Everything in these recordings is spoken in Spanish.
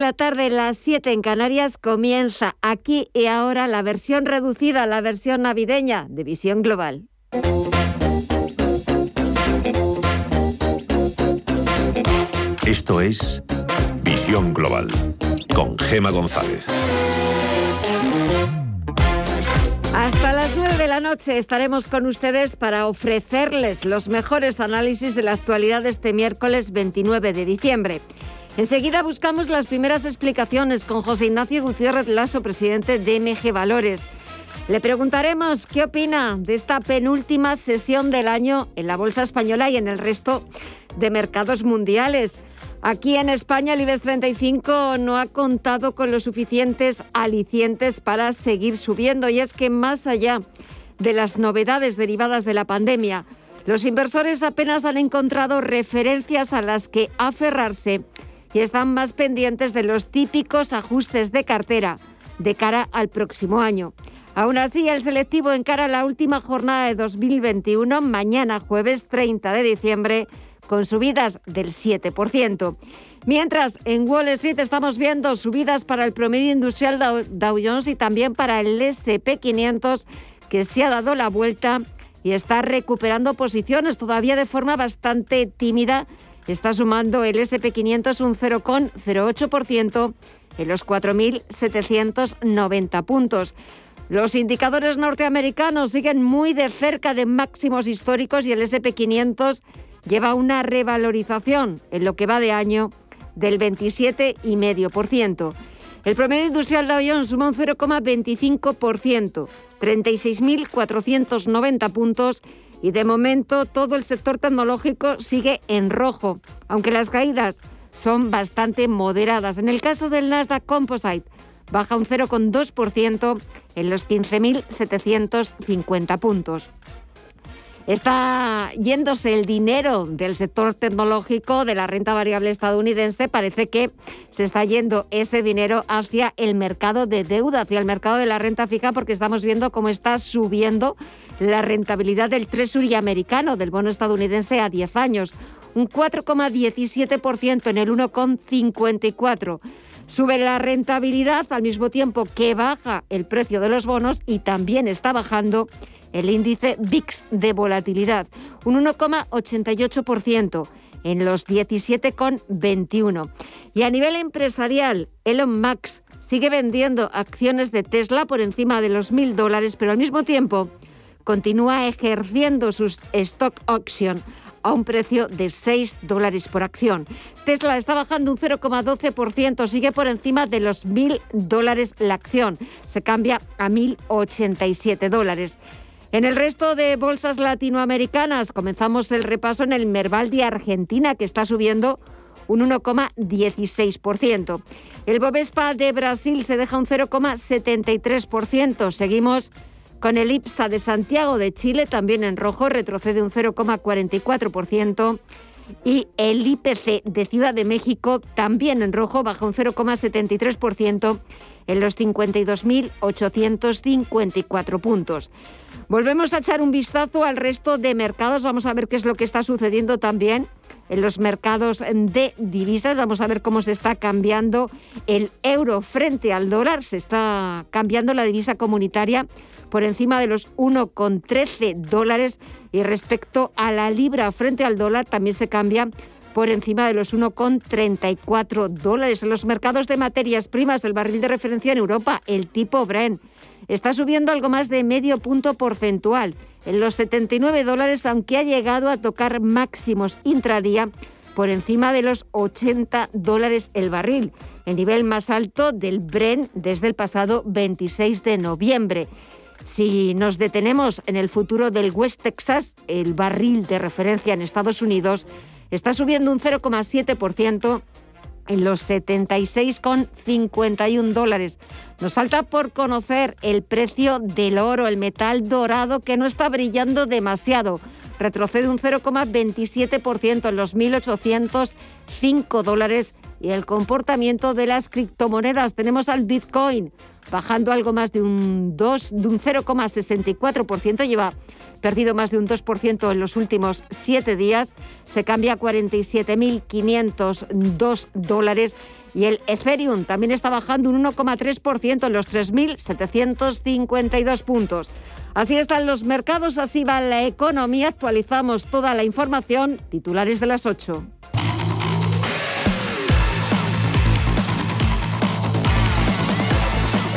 La tarde, las 7 en Canarias, comienza aquí y ahora la versión reducida, la versión navideña de Visión Global. Esto es Visión Global con Gema González. Hasta las 9 de la noche estaremos con ustedes para ofrecerles los mejores análisis de la actualidad de este miércoles 29 de diciembre. Enseguida buscamos las primeras explicaciones con José Ignacio Gutiérrez Lasso, presidente de MG Valores. Le preguntaremos qué opina de esta penúltima sesión del año en la Bolsa Española y en el resto de mercados mundiales. Aquí en España el IBEX 35 no ha contado con los suficientes alicientes para seguir subiendo y es que más allá de las novedades derivadas de la pandemia, los inversores apenas han encontrado referencias a las que aferrarse y están más pendientes de los típicos ajustes de cartera de cara al próximo año. Aún así, el selectivo encara la última jornada de 2021, mañana jueves 30 de diciembre, con subidas del 7%. Mientras, en Wall Street estamos viendo subidas para el promedio industrial Dow Jones y también para el SP500, que se ha dado la vuelta y está recuperando posiciones todavía de forma bastante tímida está sumando el SP500 un 0,08% en los 4.790 puntos. Los indicadores norteamericanos siguen muy de cerca de máximos históricos y el SP500 lleva una revalorización en lo que va de año del 27,5%. El promedio industrial Dow Jones suma un 0,25%, 36.490 puntos y de momento todo el sector tecnológico sigue en rojo, aunque las caídas son bastante moderadas. En el caso del Nasdaq Composite, baja un 0,2% en los 15.750 puntos. Está yéndose el dinero del sector tecnológico de la renta variable estadounidense. Parece que se está yendo ese dinero hacia el mercado de deuda, hacia el mercado de la renta fija, porque estamos viendo cómo está subiendo la rentabilidad del Treasury americano, del bono estadounidense a 10 años, un 4,17% en el 1,54%. Sube la rentabilidad al mismo tiempo que baja el precio de los bonos y también está bajando el índice VIX de volatilidad, un 1,88% en los 17,21. Y a nivel empresarial, Elon Musk sigue vendiendo acciones de Tesla por encima de los mil dólares, pero al mismo tiempo continúa ejerciendo sus stock auction a un precio de 6 dólares por acción. Tesla está bajando un 0,12%, sigue por encima de los mil dólares la acción. Se cambia a 1.087 dólares. En el resto de bolsas latinoamericanas comenzamos el repaso en el Merval de Argentina, que está subiendo un 1,16%. El Bovespa de Brasil se deja un 0,73%. Seguimos con el IPSA de Santiago de Chile, también en rojo, retrocede un 0,44%. Y el IPC de Ciudad de México, también en rojo, baja un 0,73% en los 52.854 puntos. Volvemos a echar un vistazo al resto de mercados. Vamos a ver qué es lo que está sucediendo también en los mercados de divisas. Vamos a ver cómo se está cambiando el euro frente al dólar. Se está cambiando la divisa comunitaria por encima de los 1,13 dólares y respecto a la libra frente al dólar también se cambia por encima de los 1,34 dólares. En los mercados de materias primas, el barril de referencia en Europa, el tipo Brent, está subiendo algo más de medio punto porcentual en los 79 dólares, aunque ha llegado a tocar máximos intradía por encima de los 80 dólares el barril, el nivel más alto del Bren desde el pasado 26 de noviembre. Si nos detenemos en el futuro del West Texas, el barril de referencia en Estados Unidos está subiendo un 0,7% en los 76,51 dólares. Nos falta por conocer el precio del oro, el metal dorado, que no está brillando demasiado. Retrocede un 0,27% en los 1.805 dólares. Y el comportamiento de las criptomonedas. Tenemos al Bitcoin bajando algo más de un 2, de un 0,64%, lleva perdido más de un 2% en los últimos siete días, se cambia a 47.502 dólares Y el Ethereum también está bajando un 1,3% en los 3.752 puntos. Así están los mercados, así va la economía. Actualizamos toda la información. Titulares de las 8.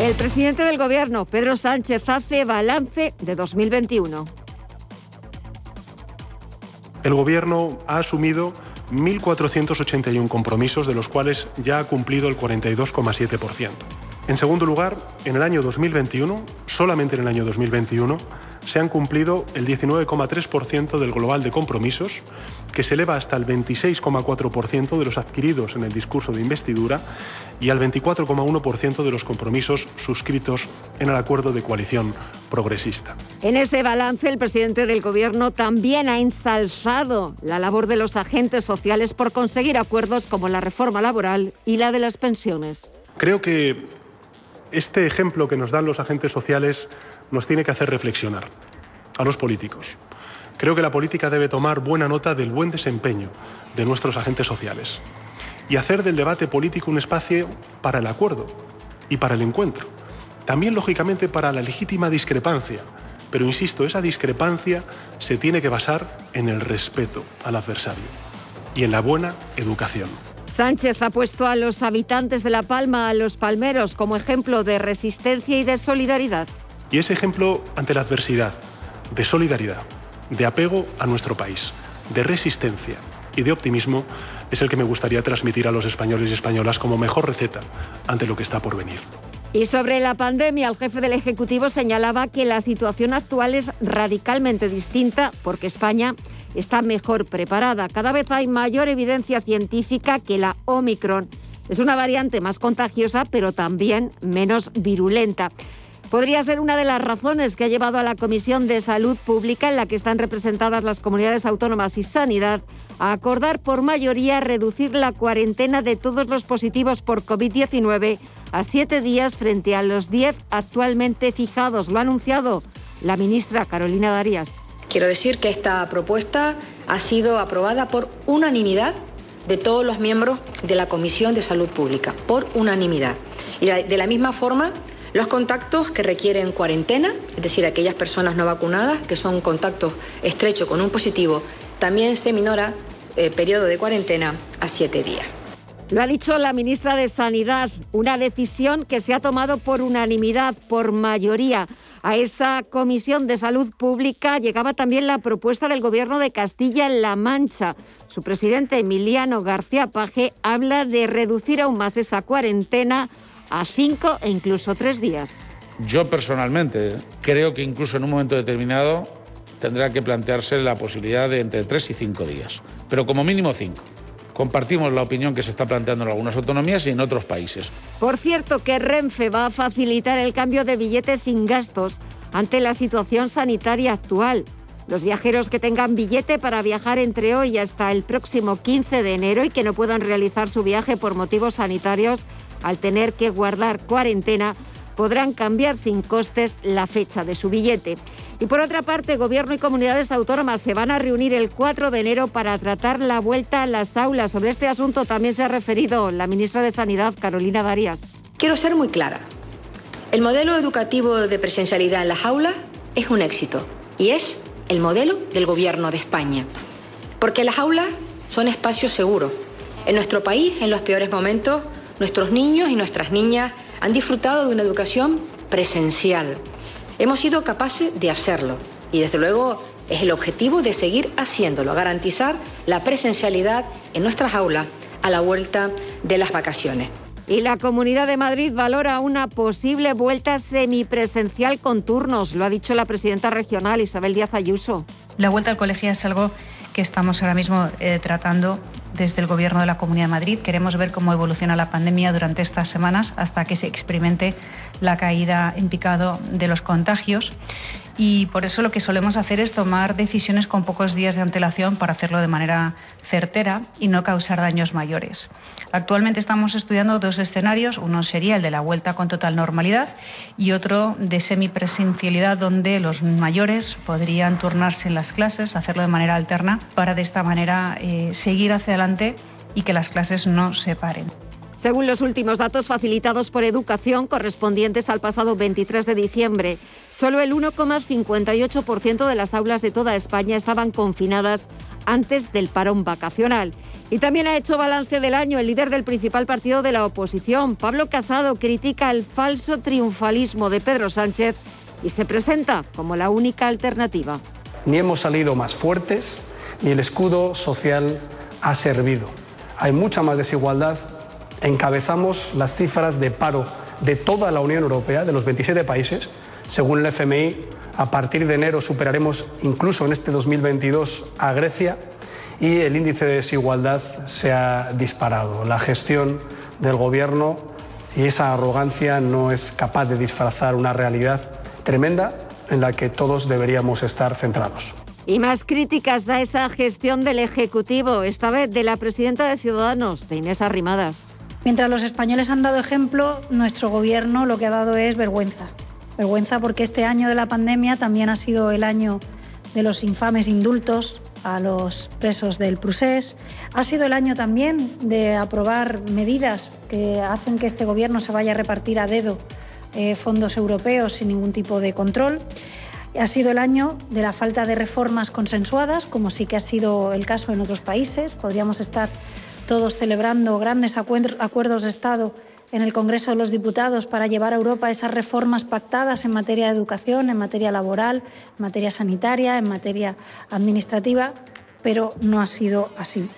El presidente del Gobierno, Pedro Sánchez, hace balance de 2021. El Gobierno ha asumido 1.481 compromisos, de los cuales ya ha cumplido el 42,7%. En segundo lugar, en el año 2021, solamente en el año 2021, se han cumplido el 19,3% del global de compromisos, que se eleva hasta el 26,4% de los adquiridos en el discurso de investidura y al 24,1% de los compromisos suscritos en el acuerdo de coalición progresista. En ese balance, el presidente del Gobierno también ha ensalzado la labor de los agentes sociales por conseguir acuerdos como la reforma laboral y la de las pensiones. Creo que este ejemplo que nos dan los agentes sociales nos tiene que hacer reflexionar a los políticos. Creo que la política debe tomar buena nota del buen desempeño de nuestros agentes sociales y hacer del debate político un espacio para el acuerdo y para el encuentro. También, lógicamente, para la legítima discrepancia. Pero, insisto, esa discrepancia se tiene que basar en el respeto al adversario y en la buena educación. Sánchez ha puesto a los habitantes de La Palma, a los palmeros, como ejemplo de resistencia y de solidaridad. Y ese ejemplo ante la adversidad, de solidaridad, de apego a nuestro país, de resistencia y de optimismo es el que me gustaría transmitir a los españoles y españolas como mejor receta ante lo que está por venir. Y sobre la pandemia, el jefe del Ejecutivo señalaba que la situación actual es radicalmente distinta porque España está mejor preparada. Cada vez hay mayor evidencia científica que la Omicron es una variante más contagiosa, pero también menos virulenta podría ser una de las razones que ha llevado a la Comisión de Salud Pública, en la que están representadas las comunidades autónomas y sanidad, a acordar por mayoría reducir la cuarentena de todos los positivos por COVID-19 a siete días frente a los diez actualmente fijados. Lo ha anunciado la ministra Carolina Darias. Quiero decir que esta propuesta ha sido aprobada por unanimidad de todos los miembros de la Comisión de Salud Pública, por unanimidad. Y de la misma forma, los contactos que requieren cuarentena, es decir, aquellas personas no vacunadas que son contactos estrechos con un positivo, también se minora el eh, periodo de cuarentena a siete días. Lo ha dicho la ministra de Sanidad, una decisión que se ha tomado por unanimidad, por mayoría. A esa Comisión de Salud Pública llegaba también la propuesta del Gobierno de Castilla-La Mancha. Su presidente Emiliano García Paje habla de reducir aún más esa cuarentena a cinco e incluso tres días. Yo personalmente creo que incluso en un momento determinado tendrá que plantearse la posibilidad de entre tres y cinco días, pero como mínimo cinco. Compartimos la opinión que se está planteando en algunas autonomías y en otros países. Por cierto, que Renfe va a facilitar el cambio de billetes sin gastos ante la situación sanitaria actual. Los viajeros que tengan billete para viajar entre hoy hasta el próximo 15 de enero y que no puedan realizar su viaje por motivos sanitarios al tener que guardar cuarentena, podrán cambiar sin costes la fecha de su billete. Y por otra parte, Gobierno y comunidades autónomas se van a reunir el 4 de enero para tratar la vuelta a las aulas. Sobre este asunto también se ha referido la ministra de Sanidad, Carolina Darias. Quiero ser muy clara. El modelo educativo de presencialidad en las aulas es un éxito y es el modelo del Gobierno de España. Porque las aulas son espacios seguros. En nuestro país, en los peores momentos, Nuestros niños y nuestras niñas han disfrutado de una educación presencial. Hemos sido capaces de hacerlo y desde luego es el objetivo de seguir haciéndolo, garantizar la presencialidad en nuestras aulas a la vuelta de las vacaciones. Y la Comunidad de Madrid valora una posible vuelta semipresencial con turnos, lo ha dicho la presidenta regional Isabel Díaz Ayuso. La vuelta al colegio es algo que estamos ahora mismo eh, tratando desde el Gobierno de la Comunidad de Madrid. Queremos ver cómo evoluciona la pandemia durante estas semanas hasta que se experimente la caída en picado de los contagios. Y por eso lo que solemos hacer es tomar decisiones con pocos días de antelación para hacerlo de manera certera y no causar daños mayores. Actualmente estamos estudiando dos escenarios. Uno sería el de la vuelta con total normalidad y otro de semipresencialidad donde los mayores podrían turnarse en las clases, hacerlo de manera alterna para de esta manera eh, seguir hacia adelante y que las clases no se paren. Según los últimos datos facilitados por Educación, correspondientes al pasado 23 de diciembre, solo el 1,58% de las aulas de toda España estaban confinadas antes del parón vacacional. Y también ha hecho balance del año el líder del principal partido de la oposición, Pablo Casado, critica el falso triunfalismo de Pedro Sánchez y se presenta como la única alternativa. Ni hemos salido más fuertes, ni el escudo social ha servido. Hay mucha más desigualdad encabezamos las cifras de paro de toda la Unión Europea, de los 27 países. Según el FMI, a partir de enero superaremos incluso en este 2022 a Grecia y el índice de desigualdad se ha disparado. La gestión del Gobierno y esa arrogancia no es capaz de disfrazar una realidad tremenda en la que todos deberíamos estar centrados. Y más críticas a esa gestión del Ejecutivo, esta vez de la presidenta de Ciudadanos, de Inés Arrimadas. Mientras los españoles han dado ejemplo, nuestro gobierno lo que ha dado es vergüenza. Vergüenza porque este año de la pandemia también ha sido el año de los infames indultos a los presos del Prusés. Ha sido el año también de aprobar medidas que hacen que este gobierno se vaya a repartir a dedo eh, fondos europeos sin ningún tipo de control. Ha sido el año de la falta de reformas consensuadas, como sí que ha sido el caso en otros países. Podríamos estar todos celebrando grandes acuerdos de Estado en el Congreso de los Diputados para llevar a Europa esas reformas pactadas en materia de educación, en materia laboral, en materia sanitaria, en materia administrativa, pero no ha sido así.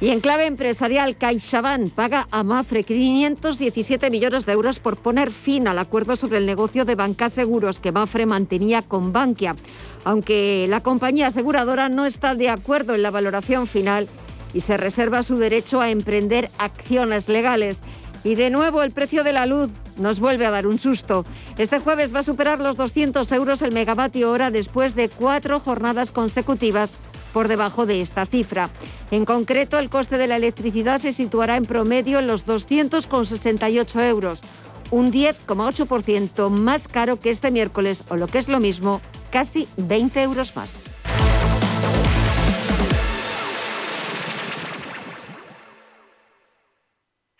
Y en clave empresarial, CaixaBank paga a Mafre 517 millones de euros por poner fin al acuerdo sobre el negocio de bancas seguros que Mafre mantenía con Bankia. Aunque la compañía aseguradora no está de acuerdo en la valoración final y se reserva su derecho a emprender acciones legales. Y de nuevo el precio de la luz nos vuelve a dar un susto. Este jueves va a superar los 200 euros el megavatio hora después de cuatro jornadas consecutivas por debajo de esta cifra. En concreto, el coste de la electricidad se situará en promedio en los 200,68 euros, un 10,8% más caro que este miércoles o lo que es lo mismo, casi 20 euros más.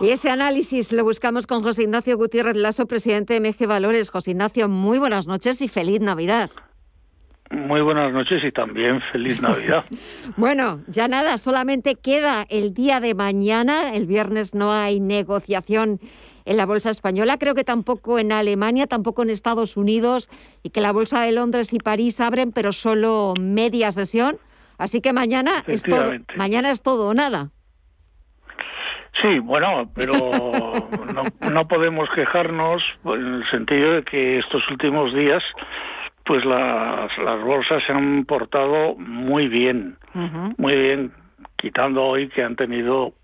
Y ese análisis lo buscamos con José Ignacio Gutiérrez Lasso, presidente de MG Valores. José Ignacio, muy buenas noches y feliz Navidad. Muy buenas noches y también feliz Navidad. bueno, ya nada, solamente queda el día de mañana. El viernes no hay negociación en la Bolsa Española, creo que tampoco en Alemania, tampoco en Estados Unidos, y que la Bolsa de Londres y París abren, pero solo media sesión. Así que mañana es todo, mañana es todo o nada. Sí, bueno, pero no, podemos quejarnos en el sentido de que estos últimos días pues las, las bolsas se han portado muy bien, muy bien, quitando hoy que han tenido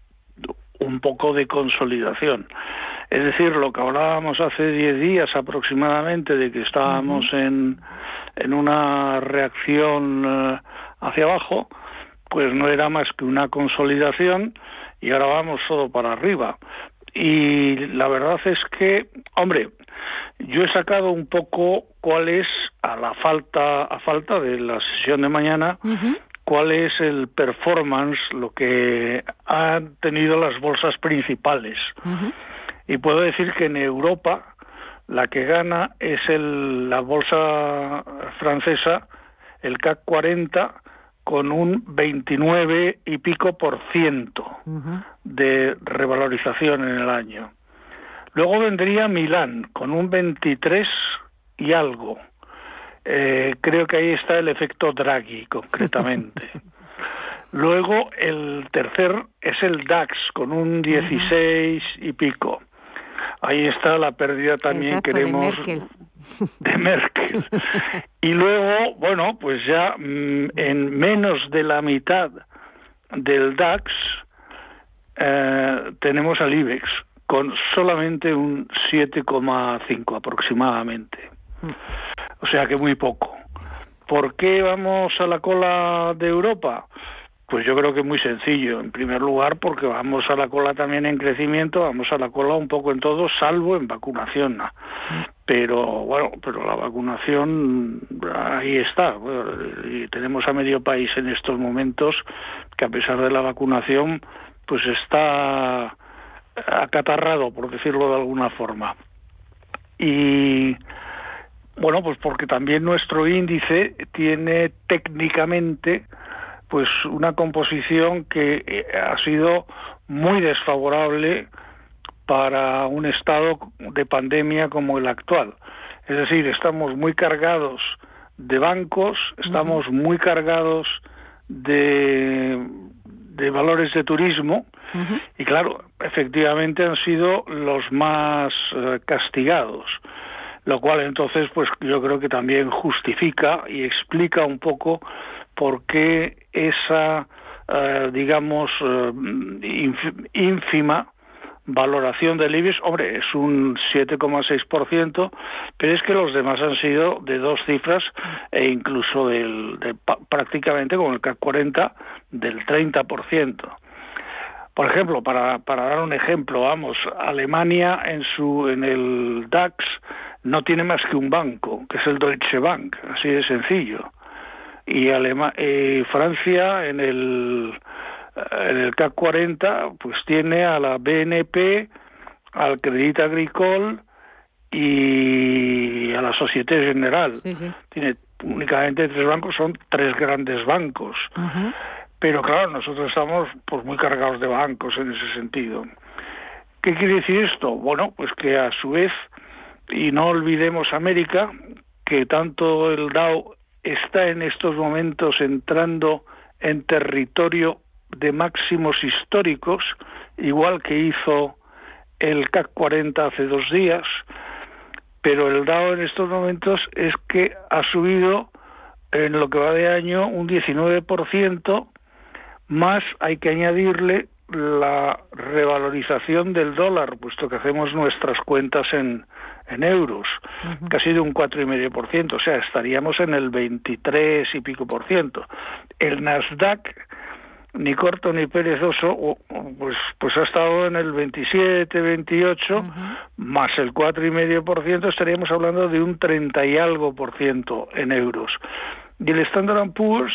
un poco de consolidación. Es decir, lo que hablábamos hace 10 días aproximadamente de que estábamos en, en una reacción eh, hacia abajo, pues no era más que una consolidación y ahora vamos todo para arriba. Y la verdad es que, hombre, yo he sacado un poco cuál es a la falta a falta de la sesión de mañana cuál es el performance lo que han tenido las bolsas principales. Y puedo decir que en Europa la que gana es el, la bolsa francesa el CAC 40 con un 29 y pico por ciento de revalorización en el año. Luego vendría Milán con un 23 y algo. Eh, creo que ahí está el efecto Draghi, concretamente. Luego el tercer es el DAX con un 16 y pico. Ahí está la pérdida también queremos de Merkel. y luego, bueno, pues ya mm, en menos de la mitad del DAX eh, tenemos al IBEX con solamente un 7,5 aproximadamente. Mm. O sea que muy poco. ¿Por qué vamos a la cola de Europa? Pues yo creo que es muy sencillo. En primer lugar, porque vamos a la cola también en crecimiento, vamos a la cola un poco en todo, salvo en vacunación. Pero bueno, pero la vacunación ahí está. y tenemos a medio país en estos momentos que a pesar de la vacunación, pues está acatarrado, por decirlo de alguna forma. Y bueno, pues porque también nuestro índice tiene técnicamente pues una composición que eh, ha sido muy desfavorable para un estado de pandemia como el actual. Es decir, estamos muy cargados de bancos, estamos muy cargados de, de valores de turismo y claro, efectivamente han sido los más eh, castigados lo cual entonces pues yo creo que también justifica y explica un poco por qué esa eh, digamos eh, ínfima valoración del IBEX, hombre, es un 7,6%, pero es que los demás han sido de dos cifras e incluso del, de, prácticamente con el CAC 40 del 30%. Por ejemplo, para, para dar un ejemplo, vamos, Alemania en su en el DAX no tiene más que un banco, que es el Deutsche Bank, así de sencillo. Y eh, Francia en el, en el CAC 40 pues tiene a la BNP, al Crédit Agricole y a la Société Générale. Tiene únicamente tres bancos, son tres grandes bancos. Pero claro, nosotros estamos pues muy cargados de bancos en ese sentido. ¿Qué quiere decir esto? Bueno, pues que a su vez y no olvidemos América, que tanto el Dow está en estos momentos entrando en territorio de máximos históricos, igual que hizo el CAC 40 hace dos días, pero el Dow en estos momentos es que ha subido en lo que va de año un 19%, más hay que añadirle la revalorización del dólar, puesto que hacemos nuestras cuentas en, en euros, que ha sido un cuatro y medio por ciento, o sea, estaríamos en el 23 y pico por ciento. El Nasdaq, ni corto ni perezoso, pues, pues ha estado en el 27, 28, más el cuatro y medio por ciento, estaríamos hablando de un 30 y algo por ciento en euros. Y el Standard Poor's,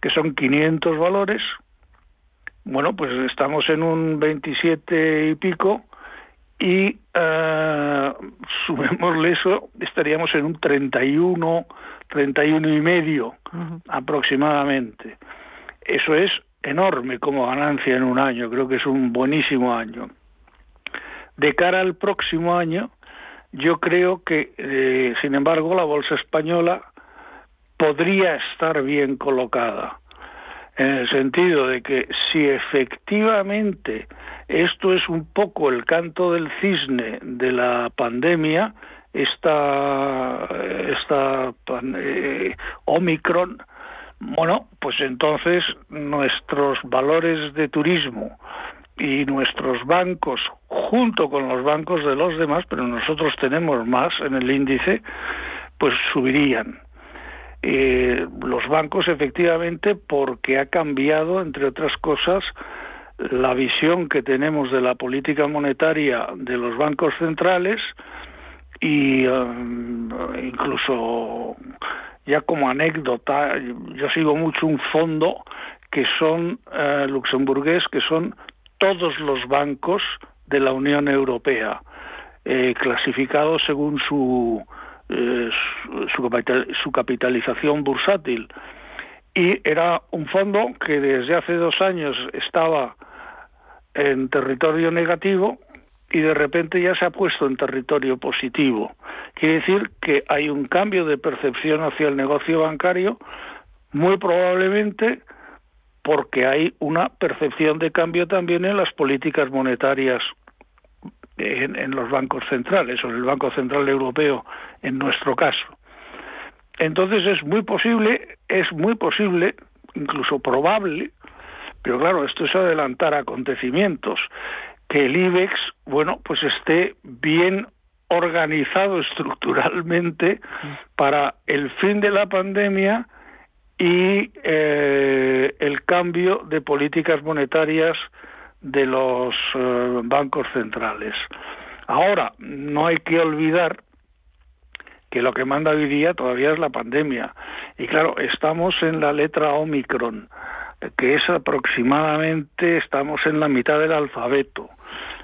que son 500 valores, bueno, pues estamos en un 27 y pico, y uh, sumémosle eso, estaríamos en un 31, 31 y medio aproximadamente. Eso es enorme como ganancia en un año, creo que es un buenísimo año. De cara al próximo año, yo creo que, eh, sin embargo, la bolsa española podría estar bien colocada, en el sentido de que si efectivamente esto es un poco el canto del cisne de la pandemia, esta, esta eh, Omicron, bueno, pues entonces nuestros valores de turismo y nuestros bancos, junto con los bancos de los demás, pero nosotros tenemos más en el índice, pues subirían. eh, los bancos efectivamente porque ha cambiado, entre otras cosas, la visión que tenemos de la política monetaria de los bancos centrales y um, incluso ya como anécdota, yo sigo mucho un fondo que son uh, luxemburgués, que son todos los bancos de la Unión Europea, eh, clasificados según eh, su, su capitalización bursátil. Y era un fondo que desde hace dos años estaba en territorio negativo y de repente ya se ha puesto en territorio positivo. Quiere decir que hay un cambio de percepción hacia el negocio bancario, muy probablemente porque hay una percepción de cambio también en las políticas monetarias en, los bancos centrales o en el Banco Central Europeo en nuestro caso. Entonces es muy posible, es muy posible, incluso probable, pero claro, esto es adelantar acontecimientos, que el IBEX, bueno, pues esté bien organizado estructuralmente para el fin de la pandemia y eh, el cambio de políticas monetarias de los eh, bancos centrales. Ahora, no hay que olvidar que lo que manda hoy día todavía es la pandemia. Y claro, estamos en la letra Omicron que es aproximadamente, estamos en la mitad del alfabeto.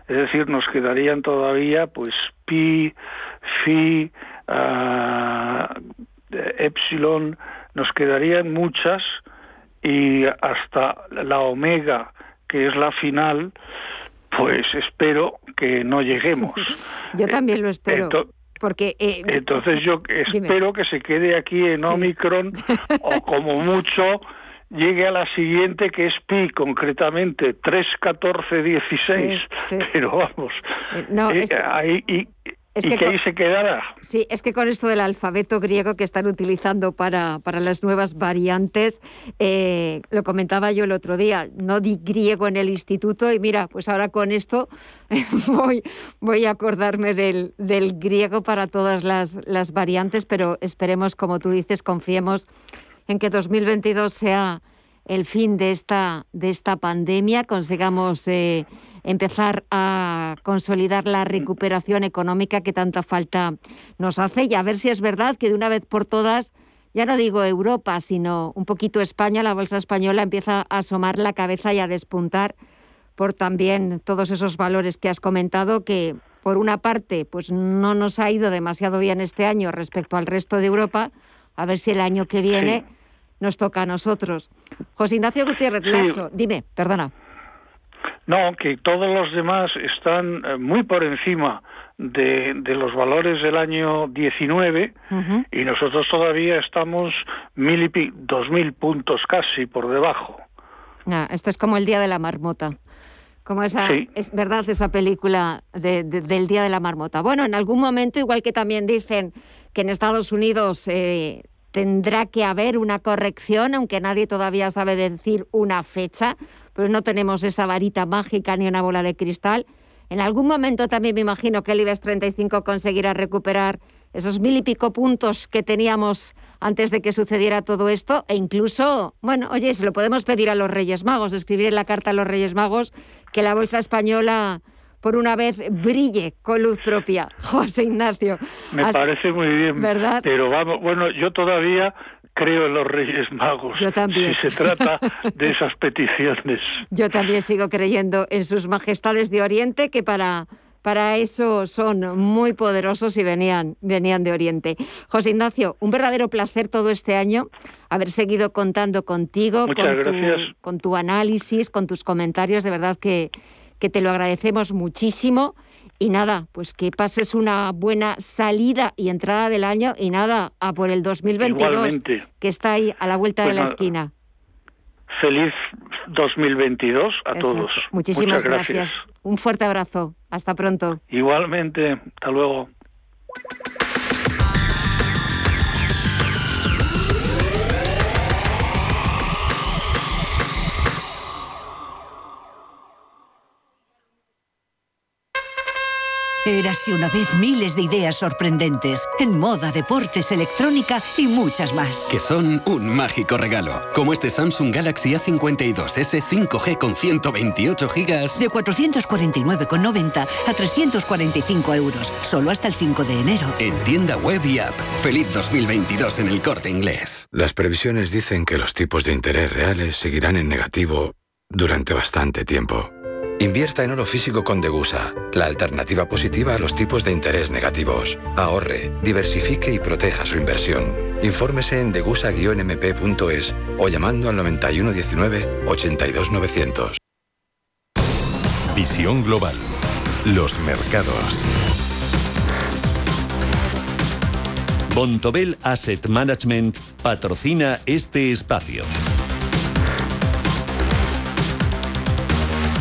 Es decir, nos quedarían todavía pues pi, phi, uh, epsilon, nos quedarían muchas y hasta la omega, que es la final, pues espero que no lleguemos. Yo también lo espero. Porque eh, entonces yo espero que se quede aquí en Omicron o como mucho llegue a la siguiente que es pi, concretamente 3, 14, 16. Pero vamos, eh, no, eh, ahí, y, que, ahí se quedará. Sí, es que con esto del alfabeto griego que están utilizando para, para las nuevas variantes, eh, lo comentaba yo el otro día, no di griego en el instituto y mira, pues ahora con esto voy, voy a acordarme del, del griego para todas las, las variantes, pero esperemos, como tú dices, confiemos en que 2022 sea el fin de esta, de esta pandemia, consigamos eh, empezar a consolidar la recuperación económica que tanta falta nos hace. Y a ver si es verdad que de una vez por todas, ya no digo Europa, sino un poquito España, la bolsa española empieza a asomar la cabeza y a despuntar por también todos esos valores que has comentado que por una parte pues no nos ha ido demasiado bien este año respecto al resto de Europa, a ver si el año que viene nos toca a nosotros. José Ignacio Gutiérrez Lasso, dime, perdona. No, que todos los demás están eh, muy por encima de, los valores del año 19 y nosotros todavía estamos mil y dos mil puntos casi por debajo. esto es como el día de la marmota. Como esa, es verdad esa película del Día de la Marmota. Bueno, en algún momento, igual que también dicen que en Estados Unidos eh, tendrá que haber una corrección, aunque nadie todavía sabe decir una fecha, pero no tenemos esa varita mágica ni una bola de cristal. En algún momento también me imagino que el IBEX 35 conseguirá recuperar esos mil y pico puntos que teníamos antes de que sucediera todo esto e incluso, bueno, oye, se lo podemos pedir a los Reyes Magos, escribir en la carta a los Reyes Magos que la bolsa española por una vez brille con luz propia. José Ignacio. Me parece muy bien. ¿Verdad? Pero vamos, bueno, yo todavía creo en los Reyes Magos. Yo también. Si se trata de esas peticiones. Yo también sigo creyendo en sus majestades de Oriente, que para, para eso son muy poderosos y venían, venían de Oriente. José Ignacio, un verdadero placer todo este año haber seguido contando contigo, con tu, con tu análisis, con tus comentarios. De verdad que que te lo agradecemos muchísimo. Y nada, pues que pases una buena salida y entrada del año y nada, a por el 2022, que está ahí a la vuelta de la pues esquina. Feliz 2022 a todos. Muchísimas gracias. Un fuerte abrazo. Hasta pronto. Igualmente. Hasta luego. Érase una vez miles de ideas sorprendentes en moda, deportes, electrónica y muchas más. Que son un mágico regalo, como este Samsung Galaxy A52s 5G con 128 GB de 449,90 a 345 euros, solo hasta el 5 de enero. En tienda web y app. Feliz 2022 en el Corte Inglés. Las previsiones dicen que los tipos de interés reales seguirán en negativo durante bastante tiempo. Invierta en oro físico con Degusa, la alternativa positiva a los tipos de interés negativos. Ahorre, diversifique y proteja su inversión. Infórmese en degusa-mp.es o llamando al 9119 82900. Visión global. Los mercados. Bontobel Asset Management patrocina este espacio.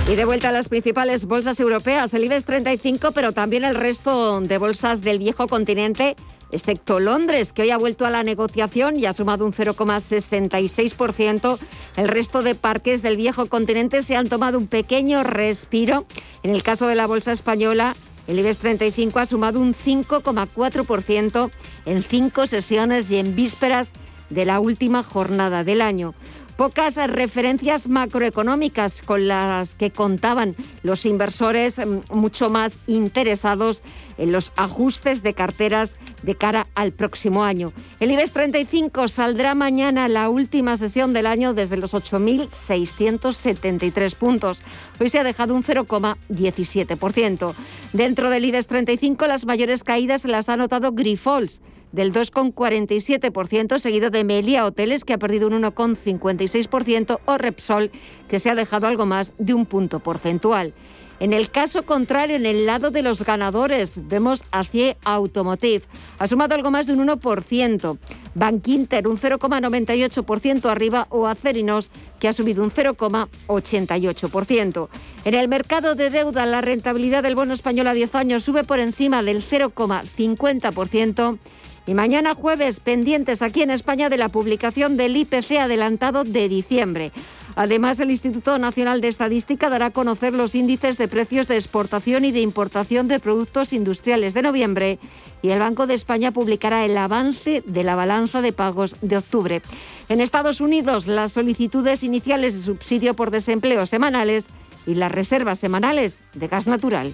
Y de vuelta a las principales bolsas europeas, el IBEX 35, pero también el resto de bolsas del viejo continente, excepto Londres, que hoy ha vuelto a la negociación y ha sumado un 0,66%. El resto de parques del viejo continente se han tomado un pequeño respiro. En el caso de la bolsa española, el IBEX 35 ha sumado un 5,4% en cinco sesiones y en vísperas de la última jornada del año pocas referencias macroeconómicas con las que contaban los inversores mm, mucho más interesados en los ajustes de carteras de cara al próximo año. El IBEX 35 saldrá mañana la última sesión del año desde los 8.673 puntos. Hoy se ha dejado un 0,17%. Dentro del IBEX 35 las mayores caídas las ha notado Grifols del 2,47%, seguido de Melia Hoteles, que ha perdido un 1,56%, o Repsol, que se ha dejado algo más de un punto porcentual. En el caso contrario, en el lado de los ganadores, vemos a CIE Automotive. Ha sumado algo más de un 1%. Bankinter un 0,98% arriba o Acerinos, que ha subido un 0,88%. En el mercado de deuda, la rentabilidad del bono español a 10 años sube por encima del 0,50%. Y mañana jueves, pendientes aquí en España de la publicación del IPC adelantado de diciembre. Además, el Instituto Nacional de Estadística dará a conocer los índices de precios de exportación y de importación de productos industriales de noviembre y el Banco de España publicará el avance de la balanza de pagos de octubre. En Estados Unidos, las solicitudes iniciales de subsidio por desempleo semanales y las reservas semanales de gas natural.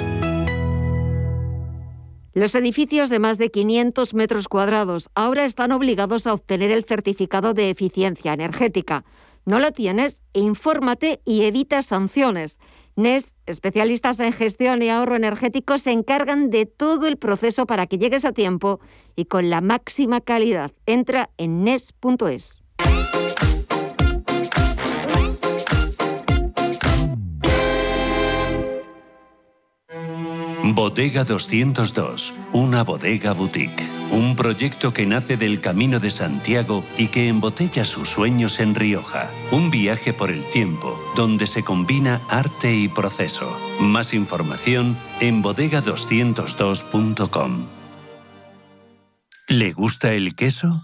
Los edificios de más de 500 metros cuadrados ahora están obligados a obtener el certificado de eficiencia energética. ¿No lo tienes? Infórmate y evita sanciones. NES, especialistas en gestión y ahorro energético, se encargan de todo el proceso para que llegues a tiempo y con la máxima calidad. Entra en NES.es. Bodega 202, una bodega boutique. Un proyecto que nace del Camino de Santiago y que embotella sus sueños en Rioja. Un viaje por el tiempo, donde se combina arte y proceso. Más información en bodega202.com. ¿Le gusta el queso?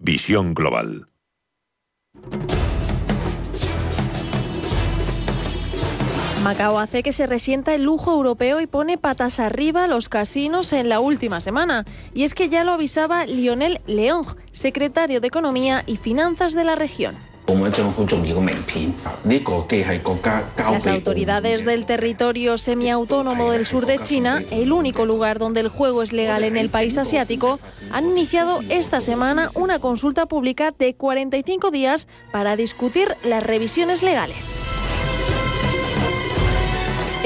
Visión Global. Macao hace que se resienta el lujo europeo y pone patas arriba los casinos en la última semana. Y es que ya lo avisaba Lionel Leong, secretario de Economía y Finanzas de la región. Las autoridades del territorio semiautónomo del sur de China, el único lugar donde el juego es legal en el país asiático, han iniciado esta semana una consulta pública de 45 días para discutir las revisiones legales.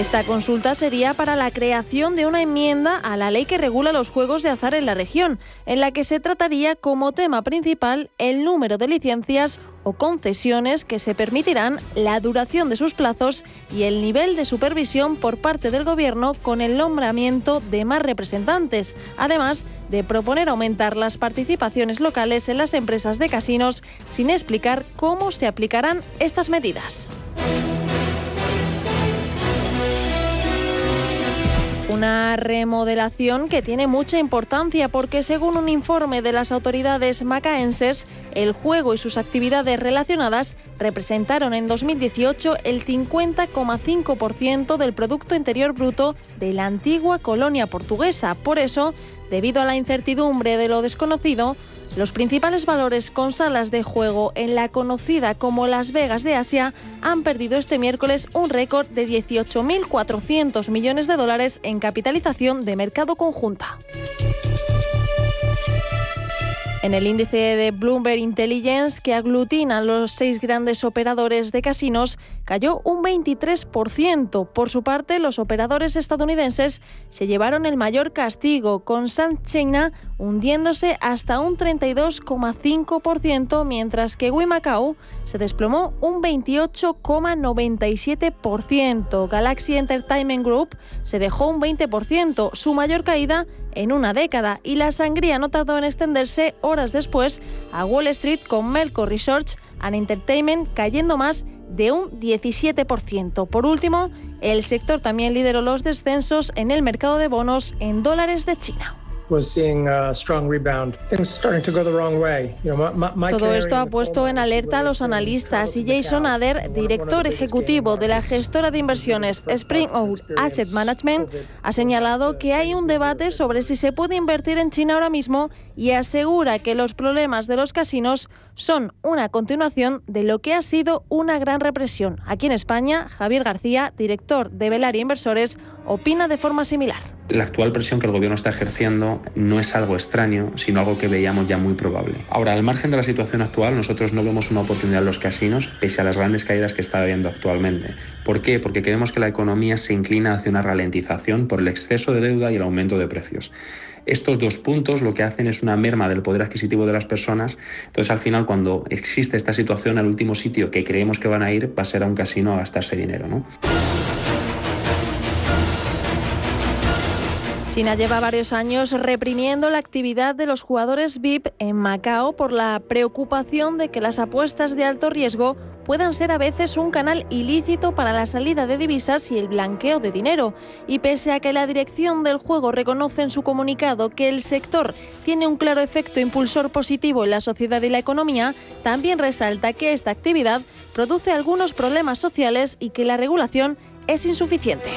Esta consulta sería para la creación de una enmienda a la ley que regula los juegos de azar en la región, en la que se trataría como tema principal el número de licencias o concesiones que se permitirán, la duración de sus plazos y el nivel de supervisión por parte del Gobierno con el nombramiento de más representantes, además de proponer aumentar las participaciones locales en las empresas de casinos sin explicar cómo se aplicarán estas medidas. Una remodelación que tiene mucha importancia porque según un informe de las autoridades macaenses, el juego y sus actividades relacionadas representaron en 2018 el 50,5% del Producto Interior Bruto de la antigua colonia portuguesa. Por eso, debido a la incertidumbre de lo desconocido, los principales valores con salas de juego en la conocida como Las Vegas de Asia han perdido este miércoles un récord de 18.400 millones de dólares en capitalización de mercado conjunta. En el índice de Bloomberg Intelligence, que aglutina los seis grandes operadores de casinos, cayó un 23%. Por su parte, los operadores estadounidenses se llevaron el mayor castigo, con San China hundiéndose hasta un 32,5%, mientras que Wimacao se desplomó un 28,97%. Galaxy Entertainment Group se dejó un 20%, su mayor caída en una década, y la sangría no tardó en extenderse horas después a Wall Street con Melco Research and Entertainment cayendo más de un 17%. Por último, el sector también lideró los descensos en el mercado de bonos en dólares de China. Todo esto ha puesto en alerta a los analistas y Jason Ader, director ejecutivo de la gestora de inversiones Spring Oak Asset Management, ha señalado que hay un debate sobre si se puede invertir en China ahora mismo y asegura que los problemas de los casinos son una continuación de lo que ha sido una gran represión. Aquí en España, Javier García, director de Velaria Inversores, opina de forma similar. La actual presión que el gobierno está ejerciendo no es algo extraño, sino algo que veíamos ya muy probable. Ahora, al margen de la situación actual, nosotros no vemos una oportunidad en los casinos, pese a las grandes caídas que está habiendo actualmente. ¿Por qué? Porque creemos que la economía se inclina hacia una ralentización por el exceso de deuda y el aumento de precios. Estos dos puntos lo que hacen es una merma del poder adquisitivo de las personas. Entonces, al final, cuando existe esta situación, al último sitio que creemos que van a ir va a ser a un casino a gastarse dinero. ¿no? China lleva varios años reprimiendo la actividad de los jugadores VIP en Macao por la preocupación de que las apuestas de alto riesgo puedan ser a veces un canal ilícito para la salida de divisas y el blanqueo de dinero. Y pese a que la dirección del juego reconoce en su comunicado que el sector tiene un claro efecto impulsor positivo en la sociedad y la economía, también resalta que esta actividad produce algunos problemas sociales y que la regulación es insuficiente.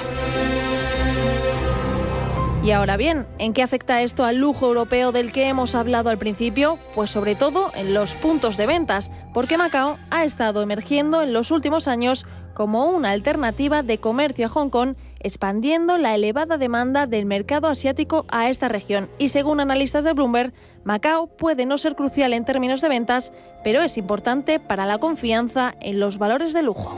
Y ahora bien, ¿en qué afecta esto al lujo europeo del que hemos hablado al principio? Pues sobre todo en los puntos de ventas, porque Macao ha estado emergiendo en los últimos años como una alternativa de comercio a Hong Kong, expandiendo la elevada demanda del mercado asiático a esta región. Y según analistas de Bloomberg, Macao puede no ser crucial en términos de ventas, pero es importante para la confianza en los valores de lujo.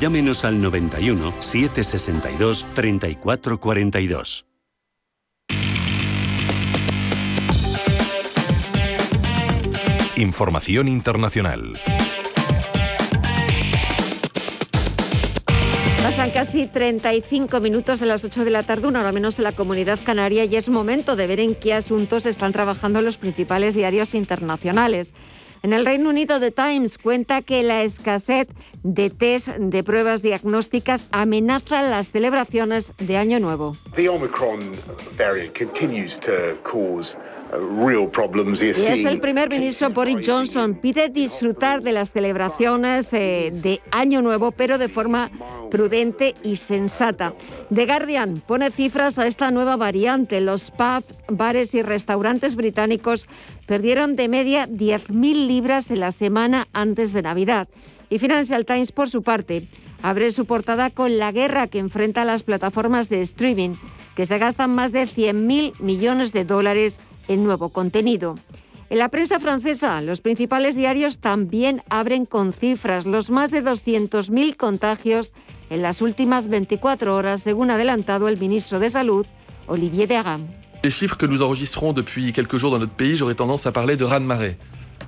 llámenos al 91 762 3442. Información internacional. Pasan casi 35 minutos de las 8 de la tarde, una hora menos en la comunidad canaria, y es momento de ver en qué asuntos están trabajando los principales diarios internacionales. En el Reino Unido, The Times cuenta que la escasez de test de pruebas diagnósticas amenaza las celebraciones de Año Nuevo. The Omicron variant continues to cause y es el primer ministro Boris Johnson. Pide disfrutar de las celebraciones eh, de Año Nuevo, pero de forma prudente y sensata. The Guardian pone cifras a esta nueva variante. Los pubs, bares y restaurantes británicos perdieron de media 10.000 libras en la semana antes de Navidad. Y Financial Times, por su parte, abre su portada con la guerra que enfrenta las plataformas de streaming, que se gastan más de 100.000 millones de dólares el nuevo contenido. En la prensa francesa, los principales diarios también abren con cifras los más de 200.000 contagios en las últimas 24 horas, según ha adelantado el ministro de Salud, Olivier Véran. Les chiffres que nous enregistrons depuis quelques jours dans notre pays, j'aurais tendance à parler de raz-de-marée.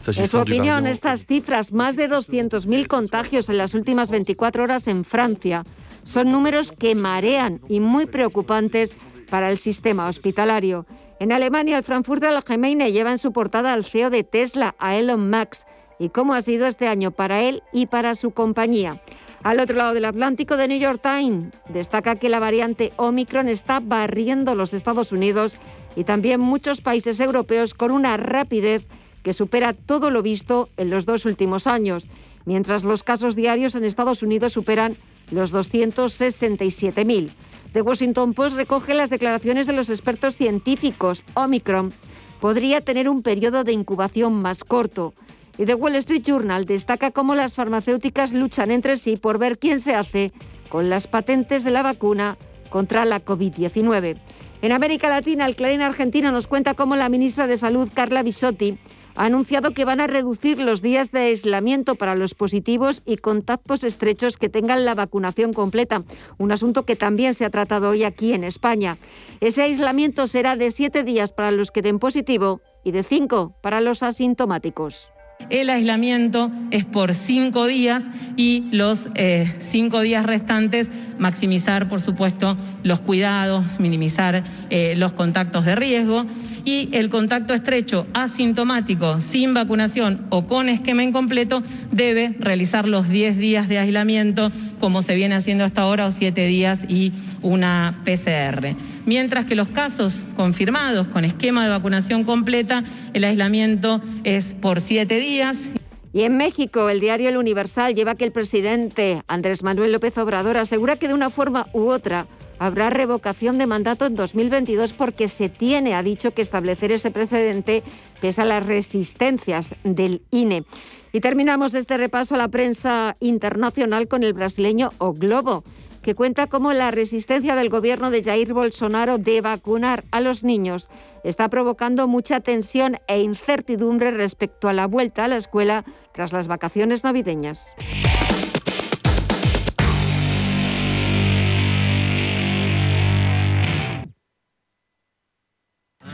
En su opinión, estas cifras, más de 200.000 contagios en las últimas 24 horas en Francia, son números que marean y muy preocupantes para el sistema hospitalario. En Alemania, el Frankfurter Allgemeine lleva en su portada al CEO de Tesla, a Elon Musk, y cómo ha sido este año para él y para su compañía. Al otro lado del Atlántico, The New York Times destaca que la variante Omicron está barriendo los Estados Unidos y también muchos países europeos con una rapidez que supera todo lo visto en los dos últimos años, mientras los casos diarios en Estados Unidos superan los 267.000. The Washington Post recoge las declaraciones de los expertos científicos. Omicron podría tener un periodo de incubación más corto. Y The Wall Street Journal destaca cómo las farmacéuticas luchan entre sí por ver quién se hace con las patentes de la vacuna contra la COVID-19. En América Latina, el Clarín argentino nos cuenta cómo la ministra de Salud, Carla Bisotti, ha anunciado que van a reducir los días de aislamiento para los positivos y contactos estrechos que tengan la vacunación completa, un asunto que también se ha tratado hoy aquí en España. Ese aislamiento será de siete días para los que den positivo y de cinco para los asintomáticos. El aislamiento es por cinco días y los eh, cinco días restantes maximizar, por supuesto, los cuidados, minimizar eh, los contactos de riesgo y el contacto estrecho asintomático sin vacunación o con esquema incompleto debe realizar los 10 días de aislamiento como se viene haciendo hasta ahora o 7 días y una PCR. Mientras que los casos confirmados con esquema de vacunación completa, el aislamiento es por 7 días. Y en México, el diario El Universal lleva que el presidente Andrés Manuel López Obrador asegura que de una forma u otra habrá revocación de mandato en 2022 porque se tiene, ha dicho, que establecer ese precedente pese a las resistencias del INE. Y terminamos este repaso a la prensa internacional con el brasileño O Globo que cuenta cómo la resistencia del gobierno de Jair Bolsonaro de vacunar a los niños está provocando mucha tensión e incertidumbre respecto a la vuelta a la escuela tras las vacaciones navideñas.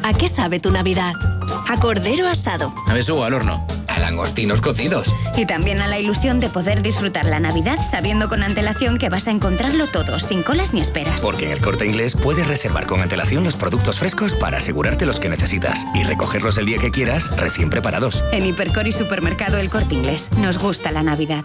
¿A qué sabe tu Navidad? A cordero asado. A beso al horno. A langostinos cocidos. Y también a la ilusión de poder disfrutar la Navidad sabiendo con antelación que vas a encontrarlo todo, sin colas ni esperas. Porque en el corte inglés puedes reservar con antelación los productos frescos para asegurarte los que necesitas y recogerlos el día que quieras, recién preparados. En Hipercor y Supermercado El Corte Inglés, nos gusta la Navidad.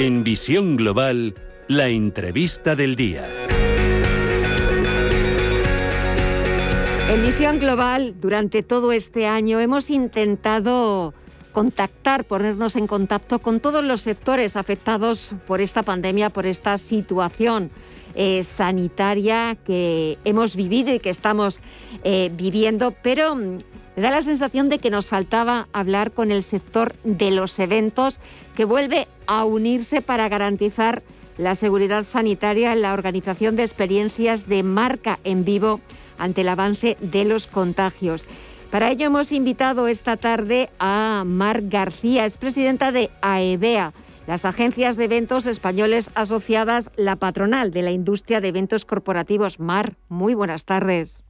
En Visión Global, la entrevista del día. En Misión Global, durante todo este año, hemos intentado contactar, ponernos en contacto con todos los sectores afectados por esta pandemia, por esta situación eh, sanitaria que hemos vivido y que estamos eh, viviendo, pero mm, me da la sensación de que nos faltaba hablar con el sector de los eventos que vuelve a unirse para garantizar la seguridad sanitaria en la organización de experiencias de marca en vivo ante el avance de los contagios. Para ello hemos invitado esta tarde a Mar García, es presidenta de AEBEA, e las agencias de eventos españoles asociadas, la patronal de la industria de eventos corporativos. Mar, muy buenas tardes.